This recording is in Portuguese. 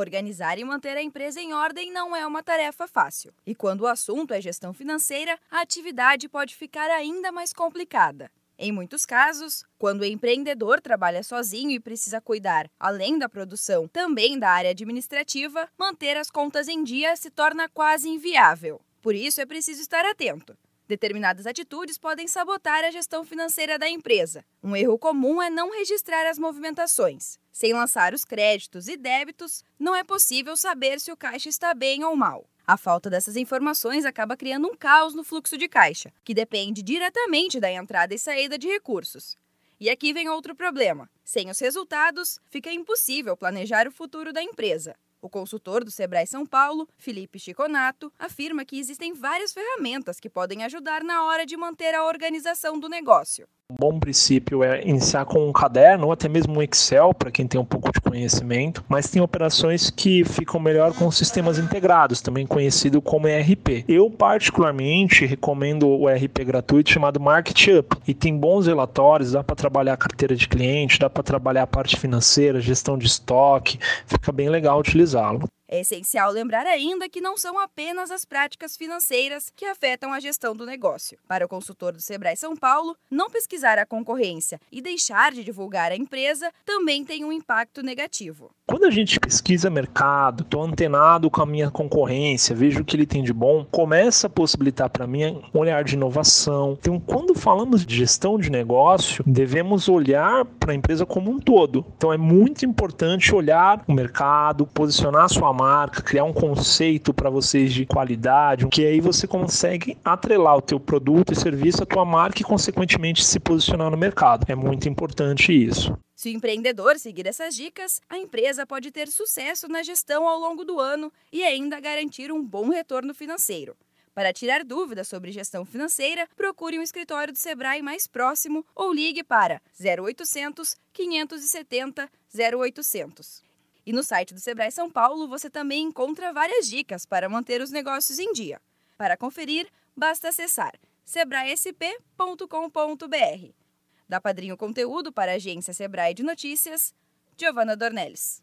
Organizar e manter a empresa em ordem não é uma tarefa fácil. E quando o assunto é gestão financeira, a atividade pode ficar ainda mais complicada. Em muitos casos, quando o empreendedor trabalha sozinho e precisa cuidar, além da produção, também da área administrativa, manter as contas em dia se torna quase inviável. Por isso, é preciso estar atento. Determinadas atitudes podem sabotar a gestão financeira da empresa. Um erro comum é não registrar as movimentações. Sem lançar os créditos e débitos, não é possível saber se o caixa está bem ou mal. A falta dessas informações acaba criando um caos no fluxo de caixa, que depende diretamente da entrada e saída de recursos. E aqui vem outro problema: sem os resultados, fica impossível planejar o futuro da empresa. O consultor do Sebrae São Paulo, Felipe Chiconato, afirma que existem várias ferramentas que podem ajudar na hora de manter a organização do negócio. Um bom princípio é iniciar com um caderno ou até mesmo um Excel para quem tem um pouco de conhecimento, mas tem operações que ficam melhor com sistemas integrados, também conhecido como ERP. Eu particularmente recomendo o ERP gratuito chamado MarketUp e tem bons relatórios, dá para trabalhar a carteira de cliente, dá para trabalhar a parte financeira, gestão de estoque, fica bem legal utilizá-lo. É essencial lembrar ainda que não são apenas as práticas financeiras que afetam a gestão do negócio. Para o consultor do Sebrae São Paulo, não pesquisar a concorrência e deixar de divulgar a empresa também tem um impacto negativo. Quando a gente pesquisa mercado, estou antenado com a minha concorrência, vejo o que ele tem de bom, começa a possibilitar para mim um olhar de inovação. Então, quando falamos de gestão de negócio, devemos olhar para a empresa como um todo. Então, é muito importante olhar o mercado, posicionar sua marca, criar um conceito para vocês de qualidade, que aí você consegue atrelar o teu produto e serviço à tua marca e consequentemente se posicionar no mercado. É muito importante isso. Se o empreendedor seguir essas dicas, a empresa pode ter sucesso na gestão ao longo do ano e ainda garantir um bom retorno financeiro. Para tirar dúvidas sobre gestão financeira, procure um escritório do Sebrae mais próximo ou ligue para 0800 570 0800. E no site do Sebrae São Paulo você também encontra várias dicas para manter os negócios em dia. Para conferir, basta acessar sebraesp.com.br. Da Padrinho Conteúdo para a agência Sebrae de Notícias, Giovana Dornelles.